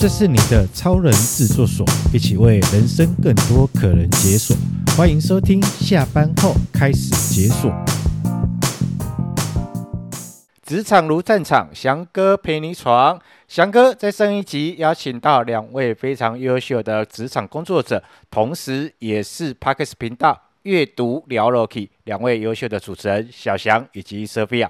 这是你的超人制作所，一起为人生更多可能解锁。欢迎收听，下班后开始解锁。职场如战场，翔哥陪你闯。翔哥在上一集邀请到两位非常优秀的职场工作者，同时也是 Podcast 频道阅读聊乐 key 两位优秀的主持人小翔以及 Sophia。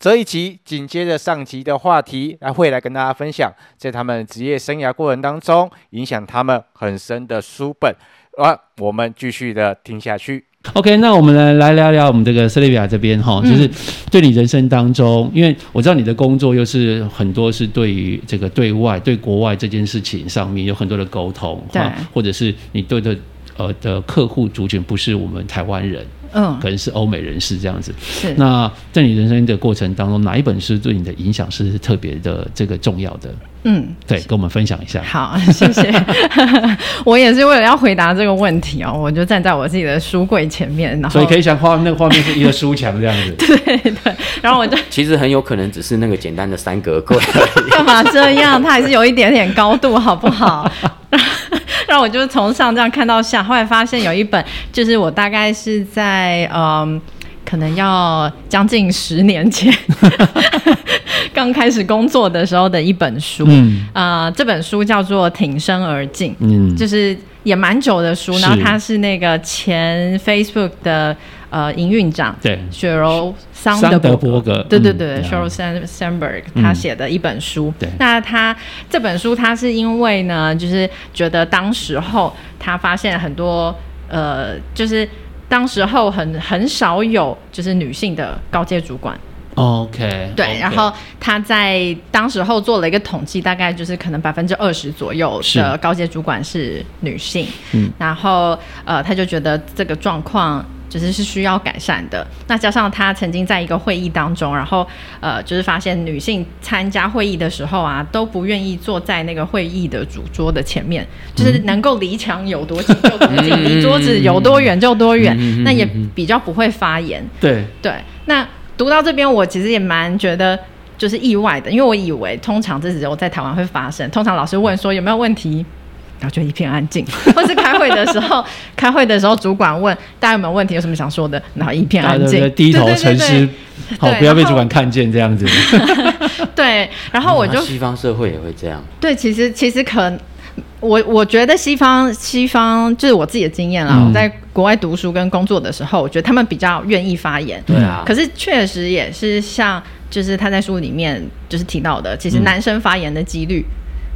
这一集紧接着上集的话题，来会来跟大家分享，在他们职业生涯过程当中，影响他们很深的书本。啊，我们继续的听下去。OK，那我们来来聊聊我们这个 Sylvia 这边哈，就是对你人生当中，因为我知道你的工作又是很多是对于这个对外、对国外这件事情上面有很多的沟通，对，或者是你对的呃的客户族群不是我们台湾人。嗯，可能是欧美人士这样子。是。那在你人生的过程当中，哪一本书对你的影响是特别的这个重要的？嗯，对，跟我们分享一下。好，谢谢。我也是为了要回答这个问题哦，我就站在我自己的书柜前面，然后所以可以想画那个画面是一个书墙这样子。对对。然后我就 其实很有可能只是那个简单的三格柜。干嘛这样？它还是有一点点高度，好不好？让我就是从上这样看到下，后来发现有一本，就是我大概是在嗯，可能要将近十年前 刚开始工作的时候的一本书。嗯，呃，这本书叫做《挺身而进》，嗯，就是也蛮久的书。然后它是那个前 Facebook 的呃营运长，对，雪柔。桑德伯格，对对对，Sheryl Sandberg，他写的一本书。对，那他这本书，他是因为呢，就是觉得当时候他发现很多，呃，就是当时候很很少有就是女性的高阶主管。OK，对，然后他在当时候做了一个统计，大概就是可能百分之二十左右的高阶主管是女性。嗯，然后呃，他就觉得这个状况。就是是需要改善的。那加上他曾经在一个会议当中，然后呃，就是发现女性参加会议的时候啊，都不愿意坐在那个会议的主桌的前面，就是能够离墙有多近就多近，离桌子有多远就多远，那也比较不会发言。对对。那读到这边，我其实也蛮觉得就是意外的，因为我以为通常这只有在台湾会发生，通常老师问说有没有问题。然后就一片安静，或是开会的时候，开会的时候主管问大家有没有问题，有什么想说的，然后一片安静，低头沉思，好不要被主管看见这样子。对，然后我就西方社会也会这样。对，其实其实可能我我觉得西方西方就是我自己的经验啦。嗯、我在国外读书跟工作的时候，我觉得他们比较愿意发言。对啊。可是确实也是像就是他在书里面就是提到的，其实男生发言的几率。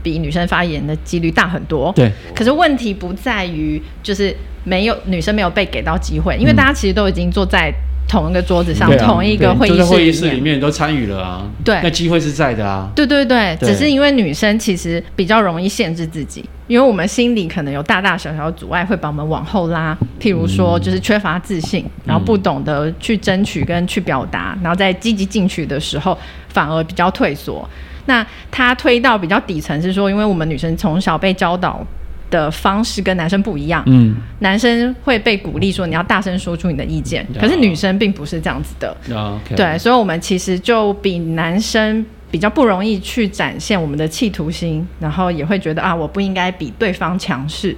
比女生发言的几率大很多。对，可是问题不在于就是没有女生没有被给到机会，因为大家其实都已经坐在同一个桌子上，嗯、同一个会议室里面，会议室里面都参与了啊。对，那机会是在的啊。对对对，对，只是因为女生其实比较容易限制自己，因为我们心里可能有大大小小的阻碍会把我们往后拉，譬如说就是缺乏自信，然后不懂得去争取跟去表达，然后在积极进取的时候反而比较退缩。那他推到比较底层是说，因为我们女生从小被教导的方式跟男生不一样，嗯，男生会被鼓励说你要大声说出你的意见，可是女生并不是这样子的，对，所以我们其实就比男生比较不容易去展现我们的企图心，然后也会觉得啊，我不应该比对方强势。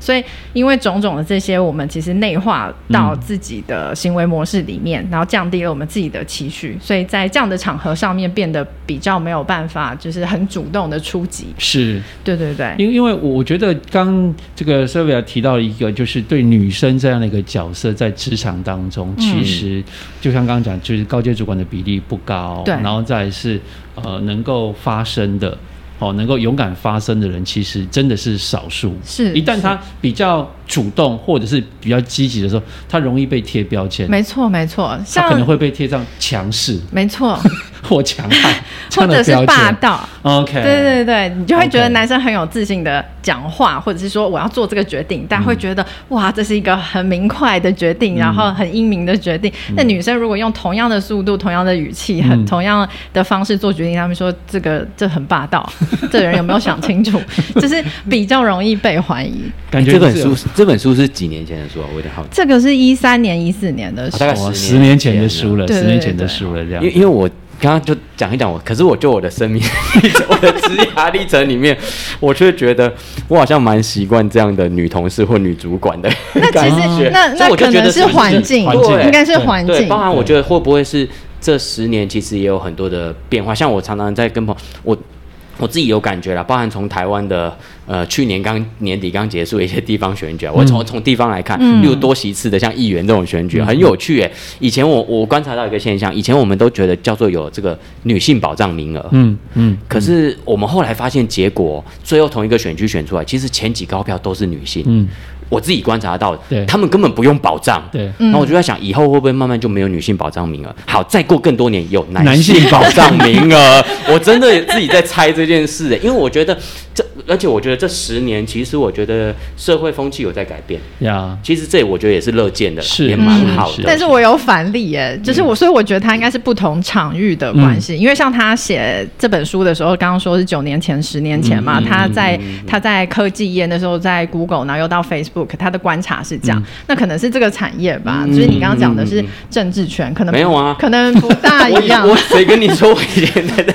所以，因为种种的这些，我们其实内化到自己的行为模式里面，嗯，然后降低了我们自己的期许，所以在这样的场合上面变得比较没有办法，就是很主动的出击。是，对对对。因因为我觉得刚这个 Sylvia 提到一个，就是对女生这样的一个角色在职场当中，嗯，其实就像刚刚讲，就是高阶主管的比例不高，对，然后再是呃能够发声的。哦，能够勇敢发声的人，其实真的是少数。是，一旦他比较主动或者是比较积极的时候，他容易被贴标签。没错，没错，他可能会被贴上强势。没错，或强悍，或者是霸道。OK，对对对，你就会觉得男生很有自信的讲话，或者是说我要做这个决定，大家会觉得哇，这是一个很明快的决定，然后很英明的决定。那女生如果用同样的速度、同样的语气、很同样的方式做决定，他们说这个这很霸道。这人有没有想清楚？就是比较容易被怀疑。感觉这本书，这本书是几年前的书啊？我有点好奇。这个是一三年、一四年的书，大概十年前的书了，十年前的书了，这样。因为因为我刚刚就讲一讲我，可是我就我的生命历程，我的职涯历程里面，我却觉得我好像蛮习惯这样的女同事或女主管的 感觉。那那那可能是环境，对，应该是环境。包含我觉得会不会是这十年其实也有很多的变化，像我常常在跟朋友我。我自己有感觉了，包含从台湾的呃去年刚年底刚结束的一些地方选举，啊、我从从地方来看，例如多席次的像议员这种选举、嗯、很有趣诶。以前我我观察到一个现象，以前我们都觉得叫做有这个女性保障名额，嗯嗯，可是我们后来发现结果，最后同一个选区选出来，其实前几高票都是女性，嗯。我自己观察到，对，他们根本不用保障。对，然后我就在想，以后会不会慢慢就没有女性保障名额？好，再过更多年有男性保障名额。我真的自己在猜这件事，因为我觉得这，而且我觉得这十年，其实我觉得社会风气有在改变。呀，其实这我觉得也是乐见的，是也蛮好的。但是我有反例耶，就是我，所以我觉得他应该是不同场域的关系。因为像他写这本书的时候，刚刚说是九年前、十年前嘛，他在他在科技业那时候，在 Google，然后又到 Facebook。他的观察是这样，嗯、那可能是这个产业吧，嗯、就是你刚刚讲的是政治权，嗯、可能没有啊，可能不大一样。我谁跟你说我以前在在？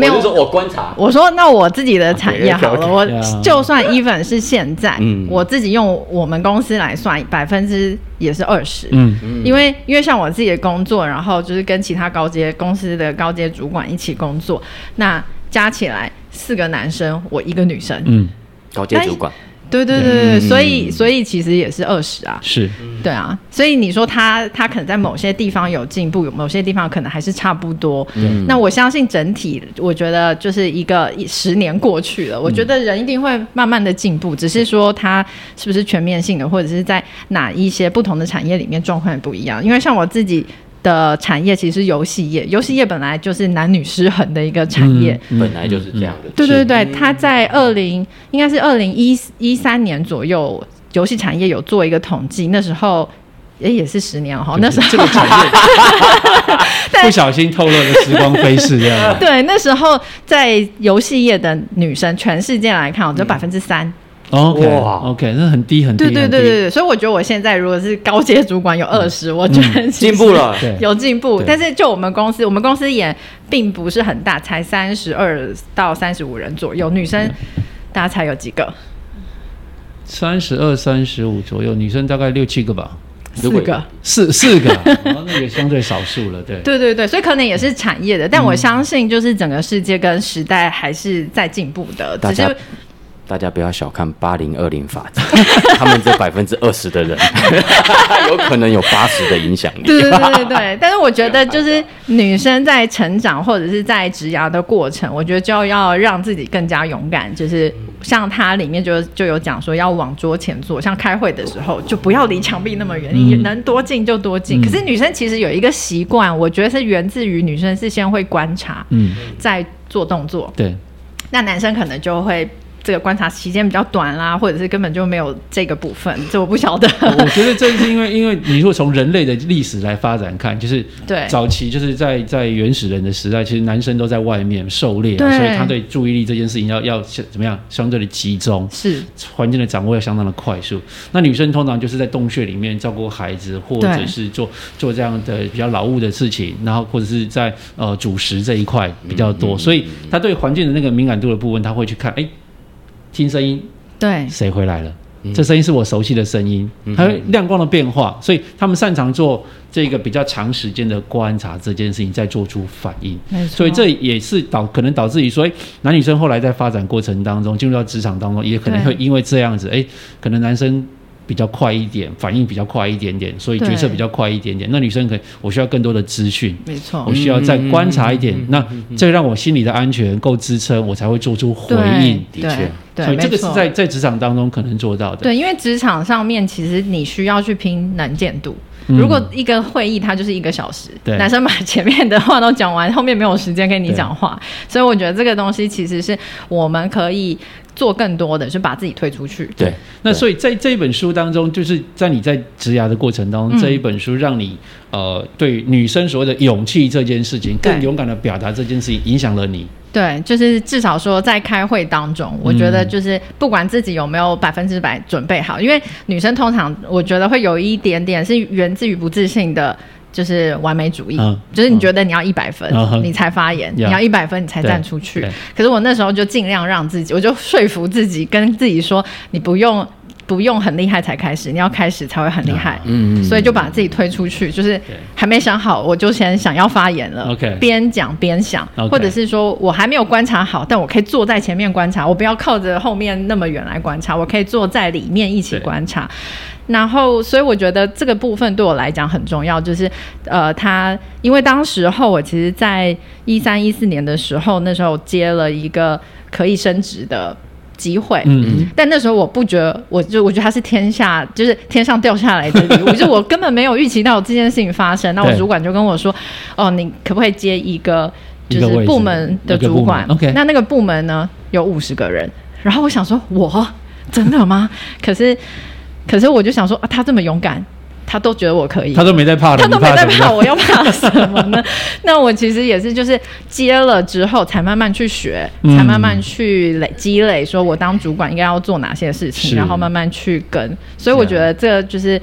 没有，我说我观察。我说那我自己的产业好了，我就算 even 是现在，嗯、我自己用我们公司来算，百分之也是二十。嗯，因为因为像我自己的工作，然后就是跟其他高阶公司的高阶主管一起工作，那加起来四个男生，我一个女生。嗯，高阶主管。对对对对，所以所以其实也是二十啊，是，对啊，所以你说他他可能在某些地方有进步，有某些地方可能还是差不多。嗯，那我相信整体，我觉得就是一个十年过去了，我觉得人一定会慢慢的进步，只是说他是不是全面性的，或者是在哪一些不同的产业里面状况不一样。因为像我自己。的产业其实是游戏业，游戏业本来就是男女失衡的一个产业，嗯、本来就是这样的。对对对，他在二零应该是二零一一三年左右，游戏产业有做一个统计，那时候也也是十年了哈，那时候这个产业 不小心透露了时光飞逝这样。对，那时候在游戏业的女生，全世界来看，我只有百分之三。OK，哇，OK，那很低很低。对对对对对，所以我觉得我现在如果是高阶主管有二十，我觉得进步了，有进步。但是就我们公司，我们公司也并不是很大，才三十二到三十五人左右，女生大家猜有几个？三十二、三十五左右，女生大概六七个吧，四个，四四个，那个相对少数了，对。对对对，所以可能也是产业的，但我相信就是整个世界跟时代还是在进步的，只是。大家不要小看八零二零法则，他们这百分之二十的人，有可能有八十的影响力。对对对 但是我觉得就是女生在成长或者是在职涯的过程，我觉得就要让自己更加勇敢。就是像它里面就就有讲说要往桌前坐，像开会的时候就不要离墙壁那么远，你能多近就多近。可是女生其实有一个习惯，我觉得是源自于女生是先会观察，嗯，再做动作。对，那男生可能就会。这个观察期间比较短啦，或者是根本就没有这个部分，这我不晓得。我觉得这是因为，因为你如果从人类的历史来发展看，就是对早期就是在在原始人的时代，其实男生都在外面狩猎，对所以他对注意力这件事情要要怎么样相对的集中，是环境的掌握要相当的快速。那女生通常就是在洞穴里面照顾孩子，或者是做做这样的比较劳务的事情，然后或者是在呃主食这一块比较多，嗯嗯、所以他对环境的那个敏感度的部分，他会去看哎。听声音，对，谁回来了？嗯、这声音是我熟悉的声音，还有亮光的变化，所以他们擅长做这个比较长时间的观察这件事情，再做出反应。所以这也是导可能导致于说，男女生后来在发展过程当中，进入到职场当中，也可能会因为这样子，哎，可能男生。比较快一点，反应比较快一点点，所以决策比较快一点点。那女生可以，我需要更多的资讯，没错，我需要再观察一点。嗯、那这让我心里的安全够支撑，我才会做出回应。的确，对，所以这个是在在职场当中可能做到的。对，因为职场上面其实你需要去拼能见度。如果一个会议它就是一个小时，对男生把前面的话都讲完，后面没有时间跟你讲话，所以我觉得这个东西其实是我们可以做更多的，是把自己推出去。对，那所以在这一本书当中，就是在你在职涯的过程当中，嗯、这一本书让你呃对女生所谓的勇气这件事情，更勇敢的表达这件事情，影响了你。对，就是至少说在开会当中，我觉得就是不管自己有没有百分之百准备好，因为女生通常我觉得会有一点点是源自于不自信的就是完美主义，嗯、就是你觉得你要一百分、嗯、你才发言，嗯、你要一百分你才站出去。可是我那时候就尽量让自己，我就说服自己，跟自己说，你不用不用很厉害才开始，你要开始才会很厉害。嗯嗯，所以就把自己推出去，就是还没想好，我就先想要发言了。OK，边讲边想.或者是说我还没有观察好，但我可以坐在前面观察，我不要靠着后面那么远来观察，我可以坐在里面一起观察。然后，所以我觉得这个部分对我来讲很重要，就是，呃，他因为当时候我其实，在一三一四年的时候，那时候接了一个可以升职的机会，嗯嗯，但那时候我不觉得，我就我觉得他是天下，就是天上掉下来的礼物，就我根本没有预期到这件事情发生。那我主管就跟我说，哦，你可不可以接一个就是部门的主管？OK，那那个部门呢有五十个人，然后我想说，我真的吗？可是。可是我就想说啊，他这么勇敢，他都觉得我可以，他都没在怕的，他都没在怕，我要怕什么呢？那我其实也是，就是接了之后才慢慢去学，嗯、才慢慢去累积累，说我当主管应该要做哪些事情，然后慢慢去跟。所以我觉得这就是。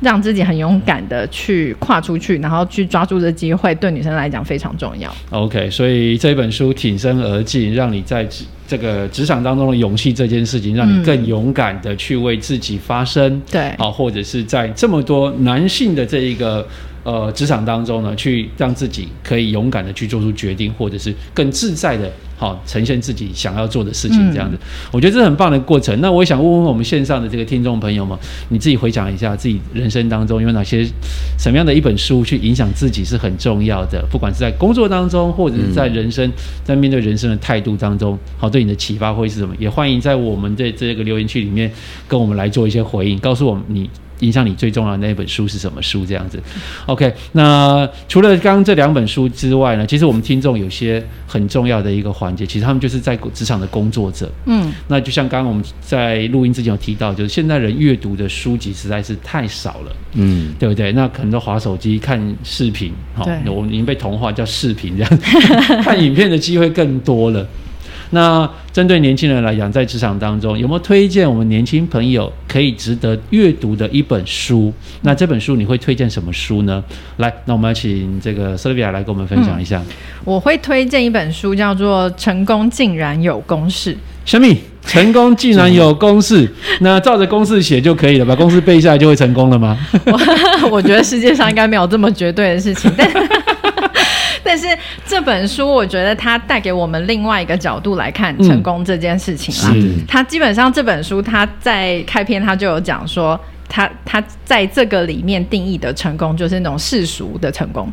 让自己很勇敢的去跨出去，然后去抓住这机会，对女生来讲非常重要。OK，所以这本书挺身而进，让你在这个职场当中的勇气这件事情，让你更勇敢的去为自己发声。对、嗯，好，或者是在这么多男性的这一个。呃，职场当中呢，去让自己可以勇敢的去做出决定，或者是更自在的，好、哦、呈现自己想要做的事情，这样子，嗯、我觉得这是很棒的过程。那我也想问问我们线上的这个听众朋友们，你自己回想一下自己人生当中有哪些什么样的一本书去影响自己是很重要的，不管是在工作当中，或者是在人生、嗯、在面对人生的态度当中，好、哦、对你的启发会是什么？也欢迎在我们的这个留言区里面跟我们来做一些回应，告诉我们你。影响你最重要的那本书是什么书？这样子，OK。那除了刚刚这两本书之外呢，其实我们听众有些很重要的一个环节，其实他们就是在职场的工作者。嗯，那就像刚刚我们在录音之前有提到，就是现在人阅读的书籍实在是太少了。嗯，对不对？那可能都滑手机看视频，好，我们已经被同化叫视频这样子，看影片的机会更多了。那针对年轻人来讲，在职场当中有没有推荐我们年轻朋友可以值得阅读的一本书？那这本书你会推荐什么书呢？来，那我们要请这个 Sylvia 来跟我们分享一下。嗯、我会推荐一本书，叫做《成功竟然有公式》。什么？成功竟然有公式？那照着公式写就可以了，把公式背下来就会成功了吗？我 我觉得世界上应该没有这么绝对的事情，但。但是这本书，我觉得它带给我们另外一个角度来看成功这件事情啦。嗯、它基本上这本书，它在开篇它就有讲说，他他在这个里面定义的成功，就是那种世俗的成功。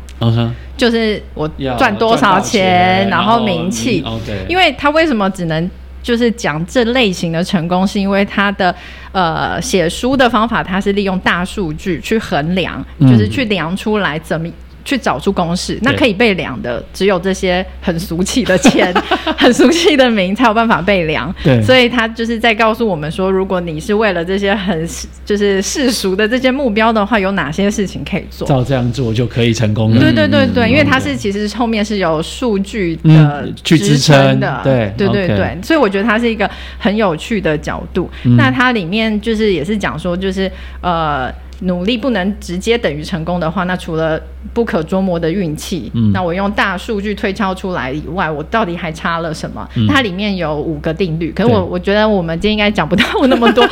就是我赚多少钱，然后名气。因为他为什么只能就是讲这类型的成功，是因为他的呃写书的方法，它是利用大数据去衡量，就是去量出来怎么。去找出公式，那可以被量的只有这些很俗气的钱，很俗气的名才有办法被量。对，所以他就是在告诉我们说，如果你是为了这些很就是世俗的这些目标的话，有哪些事情可以做？照这样做就可以成功了。对对对对，嗯、因为它是其实后面是有数据的、嗯、去支撑的。对对对对所以我觉得它是一个很有趣的角度。嗯、那它里面就是也是讲说，就是呃。努力不能直接等于成功的话，那除了不可捉摸的运气，嗯，那我用大数据推敲出来以外，我到底还差了什么？嗯，它里面有五个定律，可是我我觉得我们今天应该讲不到那么多，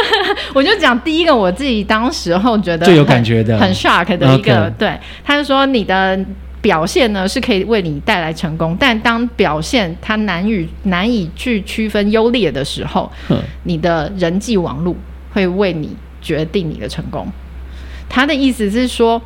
我就讲第一个，我自己当时候觉得最有感觉的、很 shock 的一个对，他就说你的表现呢是可以为你带来成功，但当表现它难以难以去区分优劣的时候，你的人际网络会为你。决定你的成功，他的意思是说，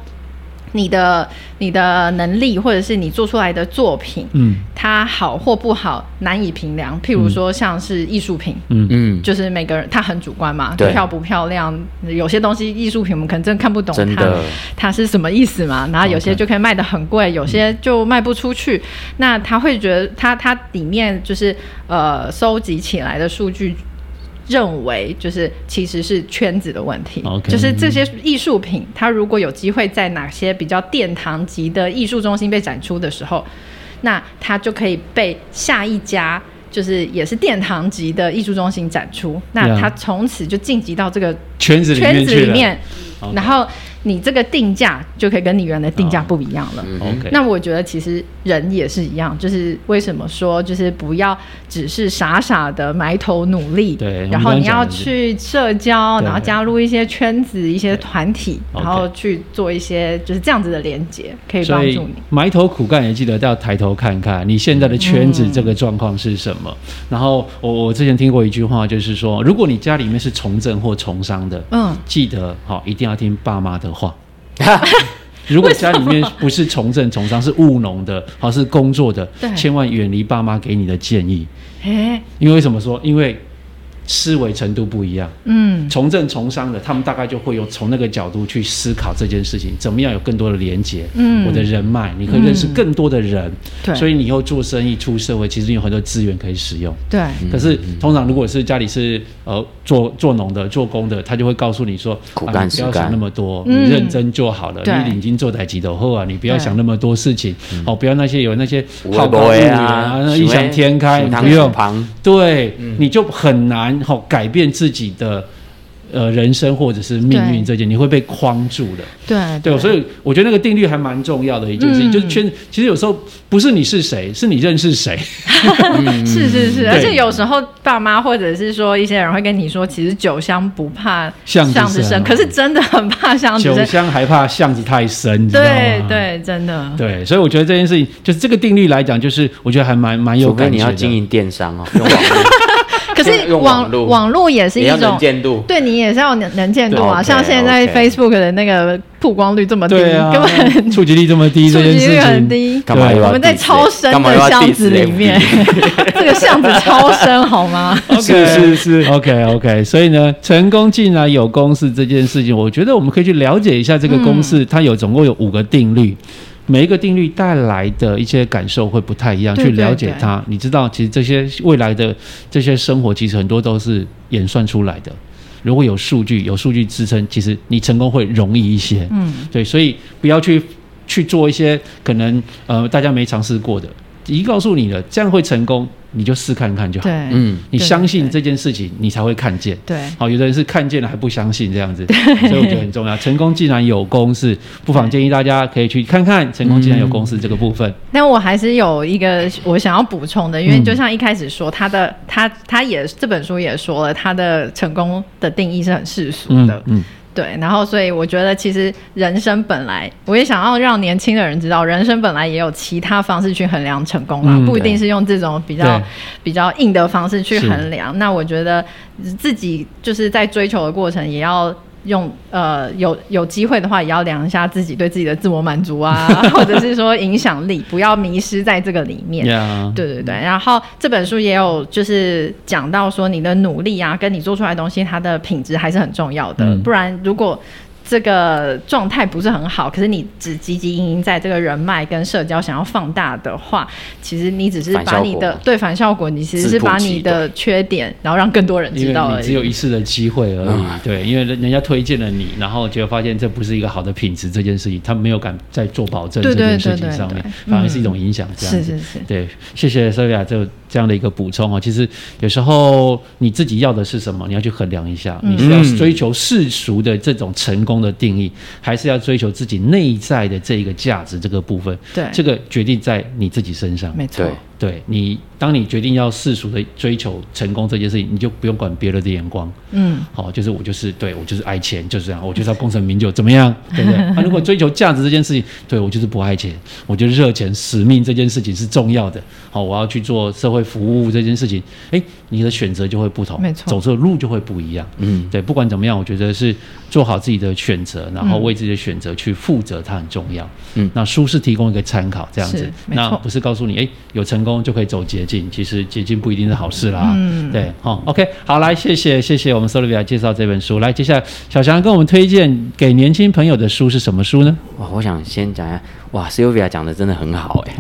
你的你的能力或者是你做出来的作品，嗯，它好或不好难以评量。譬如说，像是艺术品，嗯嗯，就是每个人他很主观嘛，对，漂不漂亮，有些东西艺术品我们可能真的看不懂它它是什么意思嘛。然后有些就可以卖的很贵，有些就卖不出去。那他会觉得他他里面就是呃收集起来的数据。认为就是其实是圈子的问题，okay, 就是这些艺术品，它如果有机会在哪些比较殿堂级的艺术中心被展出的时候，那它就可以被下一家就是也是殿堂级的艺术中心展出，那它从此就晋级到这个圈子圈子里面，然后你这个定价就可以跟你原来的定价不一样了。哦、OK，那我觉得其实人也是一样，就是为什么说就是不要只是傻傻的埋头努力，对，然后你要去社交，然后加入一些圈子、一些团体，然后去做一些就是这样子的连接，可以帮助你。埋头苦干，也记得要抬头看看你现在的圈子这个状况是什么。嗯、然后我我之前听过一句话，就是说，如果你家里面是从政或从商的，嗯，记得好、哦、一定要听爸妈的话。如果家里面不是从政从商，是务农的，好是工作的，千万远离爸妈给你的建议。因为为什么说？因为。思维程度不一样，嗯，从政从商的，他们大概就会有从那个角度去思考这件事情，怎么样有更多的连接，嗯，我的人脉，你可以认识更多的人，对、嗯，所以你以后做生意出社会，其实你有很多资源可以使用，对。可是通常如果是家里是呃做做农的、做工的，他就会告诉你说，苦干不要想那么多，你认真就好了。嗯、你领金做台几头后啊，你不要想那么多事情，哦，不要那些有那些好高骛远啊，异想天开，不用，对，嗯、你就很难。改变自己的呃人生或者是命运这件，你会被框住的。对对，对，所以我觉得那个定律还蛮重要的一件事情，嗯、就是圈。其实有时候不是你是谁，是你认识谁。是是是，而且有时候爸妈或者是说一些人会跟你说，其实酒香不怕巷子深，可是真的很怕巷子深。酒香还怕巷子太深，对对，真的。对，所以我觉得这件事情就是这个定律来讲，就是我觉得还蛮蛮有感觉的。你要经营电商哦。可是网网络也是一种能见度，对你也是要能能见度啊。像现在 Facebook 的那个曝光率这么低，根本触及率这么低，触及率很低。我们在超深的巷子里面，这个巷子超深，好吗？是 是是，OK OK。所以呢，成功进来有公式这件事情，我觉得我们可以去了解一下这个公式，它有总共有五个定律。每一个定律带来的一些感受会不太一样，去了解它，你知道，其实这些未来的这些生活，其实很多都是演算出来的。如果有数据，有数据支撑，其实你成功会容易一些。嗯，对，所以不要去去做一些可能呃大家没尝试过的，已经告诉你了，这样会成功。你就试看看就好。对，嗯，你相信这件事情，你才会看见。对，好，有的人是看见了还不相信这样子，对，所以我觉得很重要。成功既然有公式，不妨建议大家可以去看看成功既然有公式这个部分。但我还是有一个我想要补充的，因为就像一开始说，他的他他也这本书也说了，他的成功的定义是很世俗的。嗯。对，然后所以我觉得，其实人生本来，我也想要让年轻的人知道，人生本来也有其他方式去衡量成功啦，嗯、不一定是用这种比较比较硬的方式去衡量。那我觉得自己就是在追求的过程，也要。用呃有有机会的话，也要量一下自己对自己的自我满足啊，或者是说影响力，不要迷失在这个里面。Yeah. 对对对。然后这本书也有就是讲到说，你的努力啊，跟你做出来的东西，它的品质还是很重要的。嗯、不然如果这个状态不是很好，可是你只汲汲营营在这个人脉跟社交想要放大的话，其实你只是把你的对反效果，你其实是把你的缺点，然后让更多人知道而已。你只有一次的机会而已，嗯、对，因为人家推荐了你，然后结果发现这不是一个好的品质，这件事情他没有敢再做保证，这件事情上面反而是一种影响。这样子，是是是，对，谢谢 Sylvia 就这样的一个补充啊。其实有时候你自己要的是什么，你要去衡量一下，你是要追求世俗的这种成功。的定义，还是要追求自己内在的这一个价值这个部分，对，这个决定在你自己身上，没错。对你，当你决定要世俗的追求成功这件事情，你就不用管别人的眼光。嗯，好，就是我就是对我就是爱钱，就是这样，我就是要功成名就，怎么样，对不对？那、啊、如果追求价值这件事情，对我就是不爱钱，我觉得热钱使命这件事情是重要的。好，我要去做社会服务这件事情，哎，你的选择就会不同，没错，走这个路就会不一样。嗯，对，不管怎么样，我觉得是做好自己的选择，然后为自己的选择去负责，它很重要。嗯，那书是提供一个参考，这样子，那不是告诉你，哎，有成功。就可以走捷径，其实捷径不一定是好事啦。嗯，对，好，OK，好，来，谢谢，谢谢我们 Sylvia 介绍这本书。来，接下来小强跟我们推荐给年轻朋友的书是什么书呢？哇，我想先讲一下，哇，Sylvia 讲的真的很好，哎，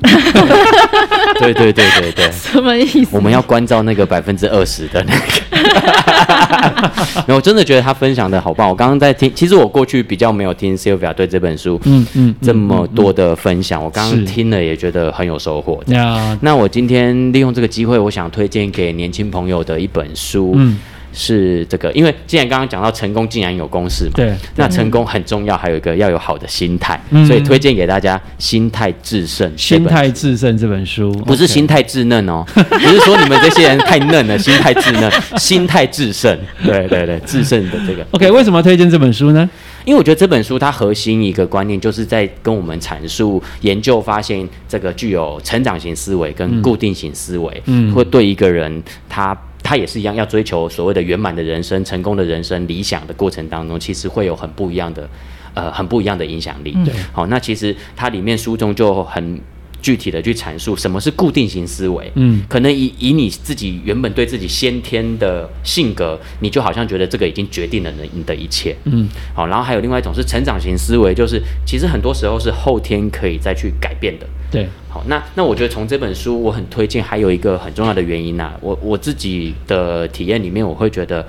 对对对对对，什么意思？我们要关照那个百分之二十的那个。没有，我真的觉得他分享的好棒。我刚刚在听，其实我过去比较没有听 Sylvia 对这本书，嗯嗯，这么多的分享，我刚刚听了也觉得很有收获。那我今天利用这个机会，我想推荐给年轻朋友的一本书，嗯，是这个，因为既然刚刚讲到成功，竟然有公式嘛，对，那成功很重要，还有一个要有好的心态，嗯、所以推荐给大家《心态制胜》。心态制胜这本书不是心态稚嫩哦，不是说你们这些人太嫩了，心态稚嫩，心态制胜，对对对，制胜的这个。OK，为什么要推荐这本书呢？因为我觉得这本书它核心一个观念就是在跟我们阐述研究发现，这个具有成长型思维跟固定型思维，嗯，会对一个人他他也是一样要追求所谓的圆满的人生、成功的人生、理想的过程当中，其实会有很不一样的呃很不一样的影响力。对，好，那其实它里面书中就很。具体的去阐述什么是固定型思维，嗯，可能以以你自己原本对自己先天的性格，你就好像觉得这个已经决定了你的一切，嗯，好，然后还有另外一种是成长型思维，就是其实很多时候是后天可以再去改变的，对，好，那那我觉得从这本书我很推荐，还有一个很重要的原因呢、啊，我我自己的体验里面，我会觉得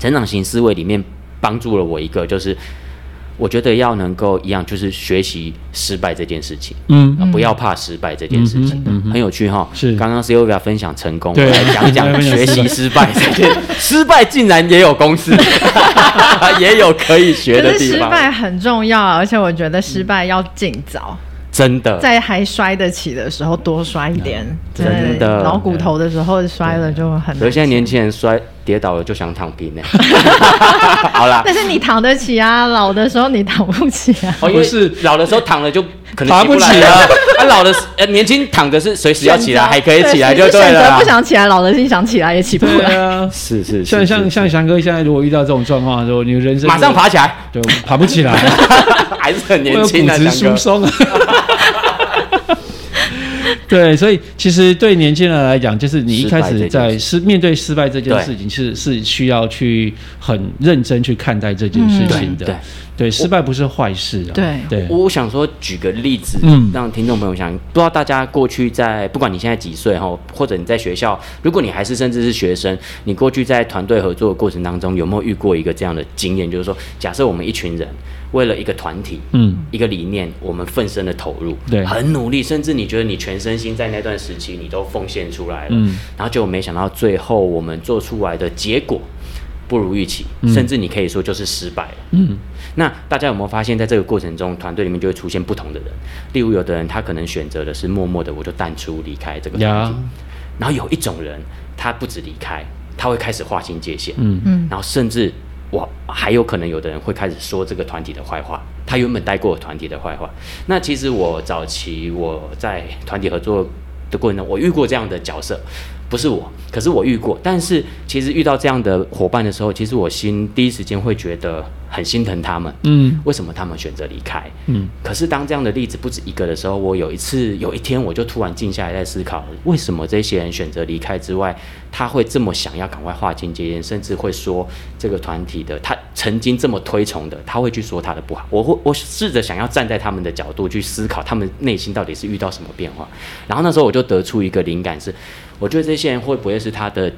成长型思维里面帮助了我一个就是。我觉得要能够一样，就是学习失败这件事情，嗯，不要怕失败这件事情，嗯，很有趣哈。是，刚刚 Sylvia 分享成功，来讲讲学习失败这件，失败竟然也有公式，也有可以学的地方。失败很重要，而且我觉得失败要尽早。真的，在还摔得起的时候多摔一点，真的，老骨头的时候摔了就很。所以现在年轻人摔跌倒了就想躺平呢。好啦，但是你躺得起啊，老的时候你躺不起啊。哦，因为是老的时候躺了就可能爬不起啊。啊，老的呃年轻躺着是随时要起来，还可以起来就对了。选择不想起来，老的心想起来也起不来。啊，是是，像像像翔哥现在如果遇到这种状况的时候，你人生马上爬起来，就爬不起来，还是很年轻的翔哥。对，所以其实对年轻人来讲，就是你一开始在失面对失败这件事情，是是需要去很认真去看待这件事情的。对，对，失败不是坏事啊。对对，我想说举个例子，嗯，让听众朋友想，不知道大家过去在不管你现在几岁哈，或者你在学校，如果你还是甚至是学生，你过去在团队合作的过程当中，有没有遇过一个这样的经验？就是说，假设我们一群人。为了一个团体，嗯，一个理念，我们奋身的投入，对，很努力，甚至你觉得你全身心在那段时期，你都奉献出来了，嗯，然后就没想到最后我们做出来的结果不如预期，嗯，甚至你可以说就是失败了，嗯，那大家有没有发现，在这个过程中，团队里面就会出现不同的人，例如有的人他可能选择的是默默的我就淡出离开这个团体，然后有一种人他不止离开，他会开始划清界限，嗯。嗯，然后甚至。我还有可能有的人会开始说这个团体的坏话，他原本带过团体的坏话。那其实我早期我在团体合作的过程中，我遇过这样的角色，不是我，可是我遇过。但是其实遇到这样的伙伴的时候，其实我心第一时间会觉得。很心疼他们，嗯，为什么他们选择离开？嗯，可是当这样的例子不止一个的时候，我有一次有一天我就突然静下来在思考，为什么这些人选择离开之外，他会这么想要赶快划清界限，甚至会说这个团体的他曾经这么推崇的，他会去说他的不好。我会我试着想要站在他们的角度去思考，他们内心到底是遇到什么变化。然后那时候我就得出一个灵感是，我觉得这些人会不会是他的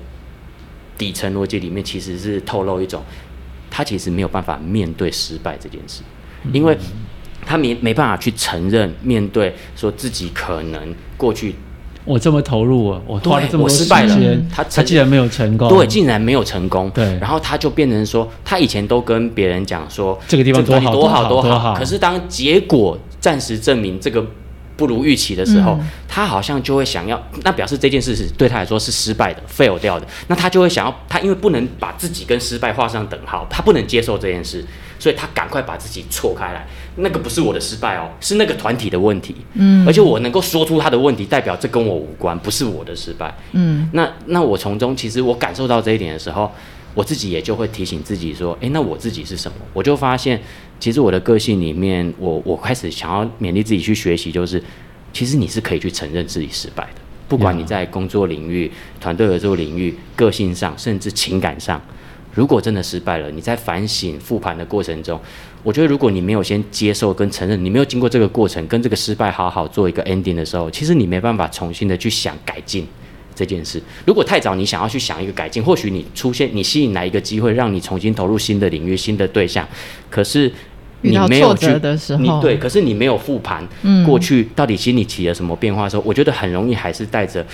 底层逻辑里面其实是透露一种。他其实没有办法面对失败这件事，因为他没没办法去承认面对说自己可能过去我这么投入啊，我花了这么多时间，他他竟然没有成功，对，竟然没有成功，对，然后他就变成说，他以前都跟别人讲说这个地方多好多好多好，可是当结果暂时证明这个。不如预期的时候，嗯、他好像就会想要，那表示这件事是对他来说是失败的，fail 掉的。那他就会想要，他因为不能把自己跟失败画上等号，他不能接受这件事，所以他赶快把自己错开来。那个不是我的失败哦，是那个团体的问题。嗯，而且我能够说出他的问题，代表这跟我无关，不是我的失败。嗯，那那我从中其实我感受到这一点的时候，我自己也就会提醒自己说，诶，那我自己是什么？我就发现。其实我的个性里面，我我开始想要勉励自己去学习，就是其实你是可以去承认自己失败的，不管你在工作领域、团队合作领域、个性上，甚至情感上，如果真的失败了，你在反省复盘的过程中，我觉得如果你没有先接受跟承认，你没有经过这个过程跟这个失败好好做一个 ending 的时候，其实你没办法重新的去想改进。这件事，如果太早，你想要去想一个改进，或许你出现，你吸引来一个机会，让你重新投入新的领域、新的对象。可是你没有去，你对，可是你没有复盘，过去到底心里起了什么变化的时候，我觉得很容易还是带着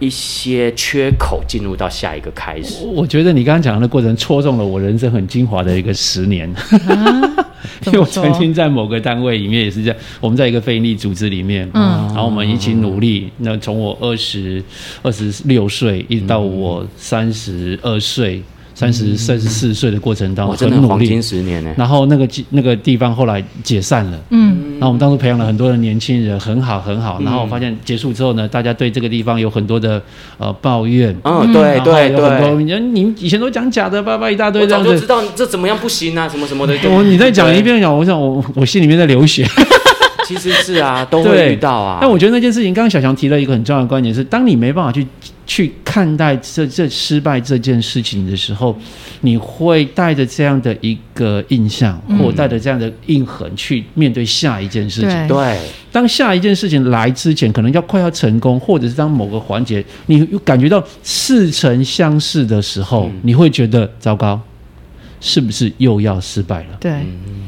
一些缺口，进入到下一个开始。我觉得你刚刚讲的过程戳中了我人生很精华的一个十年，啊、因为我曾经在某个单位里面也是这样，我们在一个非营利组织里面，嗯，然后我们一起努力。那从我二十二十六岁一直到我三十二岁。三十三十四岁的过程当中，真的黄金十年呢。然后那个那个地方后来解散了，嗯，然后我们当初培养了很多的年轻人，很好很好。然后我发现结束之后呢，大家对这个地方有很多的呃抱怨，嗯，对对对，你以前都讲假的，叭叭一大堆这样子，我就知道这怎么样不行啊，什么什么的。我你再讲一遍讲，我想我我心里面在流血。其实是啊，都会遇到啊。但我觉得那件事情，刚刚小强提了一个很重要的观点是，当你没办法去去看待这这失败这件事情的时候，你会带着这样的一个印象，或带着这样的印痕去面对下一件事情。嗯、对，当下一件事情来之前，可能要快要成功，或者是当某个环节你感觉到似曾相识的时候，嗯、你会觉得糟糕。是不是又要失败了？对，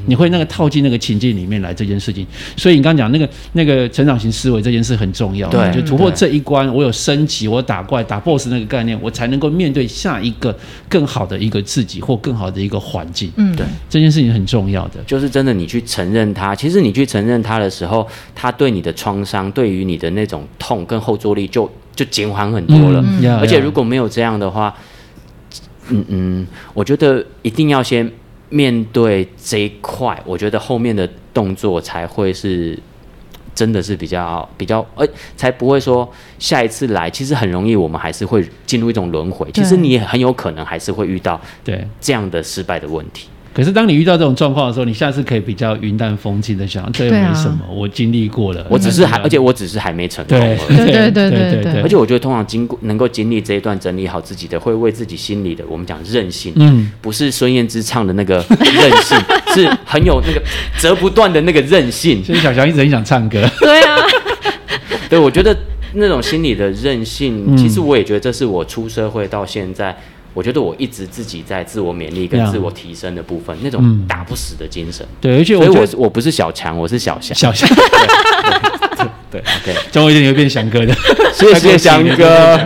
你会那个套进那个情境里面来这件事情，所以你刚刚讲那个那个成长型思维这件事很重要。对，就突破这一关，我有升级，我打怪打 BOSS 那个概念，我才能够面对下一个更好的一个自己或更好的一个环境。嗯，对，这件事情很重要的，就是真的你去承认它。其实你去承认它的时候，它对你的创伤，对于你的那种痛跟后坐力就就减缓很多了。嗯，而且如果没有这样的话。嗯嗯，我觉得一定要先面对这一块，我觉得后面的动作才会是真的是比较比较，呃，才不会说下一次来，其实很容易我们还是会进入一种轮回，其实你也很有可能还是会遇到对。这样的失败的问题。可是当你遇到这种状况的时候，你下次可以比较云淡风轻的想，这又没什么，啊、我经历过了。我只是还，而且我只是还没成功。对对对对对对。而且我觉得，通常经过能够经历这一段，整理好自己的，会为自己心里的，我们讲韧性，嗯，不是孙燕姿唱的那个韧性，是很有那个折不断的那个韧性。所以小强一直很想唱歌。对啊。对，我觉得那种心理的韧性，其实我也觉得这是我出社会到现在。我觉得我一直自己在自我勉励跟自我提升的部分，那种打不死的精神。对，而且我我我不是小强，我是小翔。小翔。对，OK，总有一天你会变翔哥的。谢谢翔哥。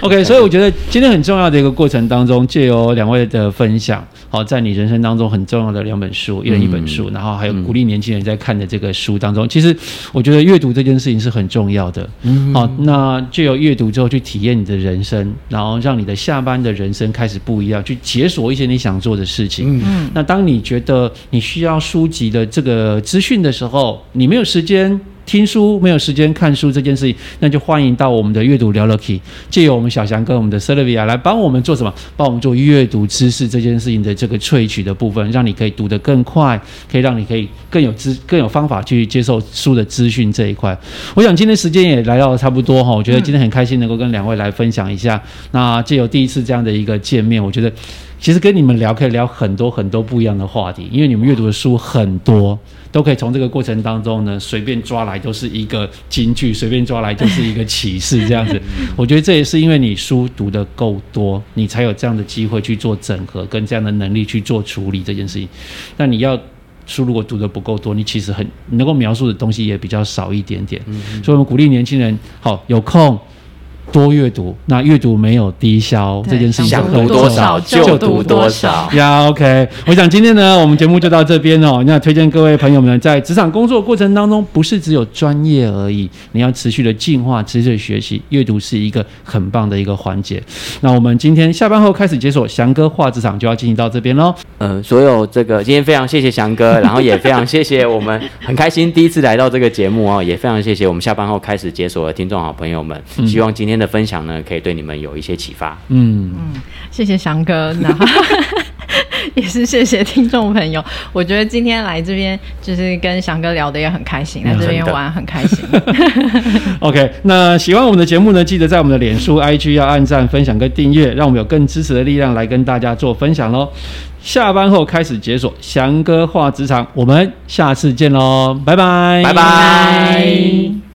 OK，所以我觉得今天很重要的一个过程当中，借由两位的分享。好，在你人生当中很重要的两本书，一人一本书，嗯、然后还有鼓励年轻人在看的这个书当中，嗯、其实我觉得阅读这件事情是很重要的。嗯，好，那就有阅读之后去体验你的人生，然后让你的下班的人生开始不一样，去解锁一些你想做的事情。嗯，那当你觉得你需要书籍的这个资讯的时候，你没有时间。听书没有时间看书这件事情，那就欢迎到我们的阅读聊聊 Key，借由我们小翔跟我们的 Sylvia 来帮我们做什么？帮我们做阅读知识这件事情的这个萃取的部分，让你可以读得更快，可以让你可以更有资更有方法去接受书的资讯这一块。我想今天时间也来到了差不多哈，我觉得今天很开心能够跟两位来分享一下。那借由第一次这样的一个见面，我觉得其实跟你们聊可以聊很多很多不一样的话题，因为你们阅读的书很多。都可以从这个过程当中呢，随便抓来都是一个金句，随便抓来就是一个启示，这样子。我觉得这也是因为你书读得够多，你才有这样的机会去做整合，跟这样的能力去做处理这件事情。那你要书如果读得不够多，你其实很能够描述的东西也比较少一点点。所以我们鼓励年轻人，好，有空。多阅读，那阅读没有低消这件事情，想读多少就读多少呀。OK，我想今天呢，我们节目就到这边哦。那推荐各位朋友们，在职场工作过程当中，不是只有专业而已，你要持续的进化，持续的学习，阅读是一个很棒的一个环节。那我们今天下班后开始解锁翔哥画职场，就要进行到这边喽。呃，所有这个今天非常谢谢翔哥，然后也非常谢谢我们很开心第一次来到这个节目哦，也非常谢谢我们下班后开始解锁的听众好朋友们，希望今天的分享呢，可以对你们有一些启发。嗯嗯，谢谢翔哥，然后 也是谢谢听众朋友。我觉得今天来这边就是跟翔哥聊得也很开心，来这边玩很开心。OK，那喜欢我们的节目呢，记得在我们的脸书、IG 要按赞、分享跟订阅，让我们有更支持的力量来跟大家做分享喽。下班后开始解锁翔哥话职场，我们下次见喽，拜拜，拜拜。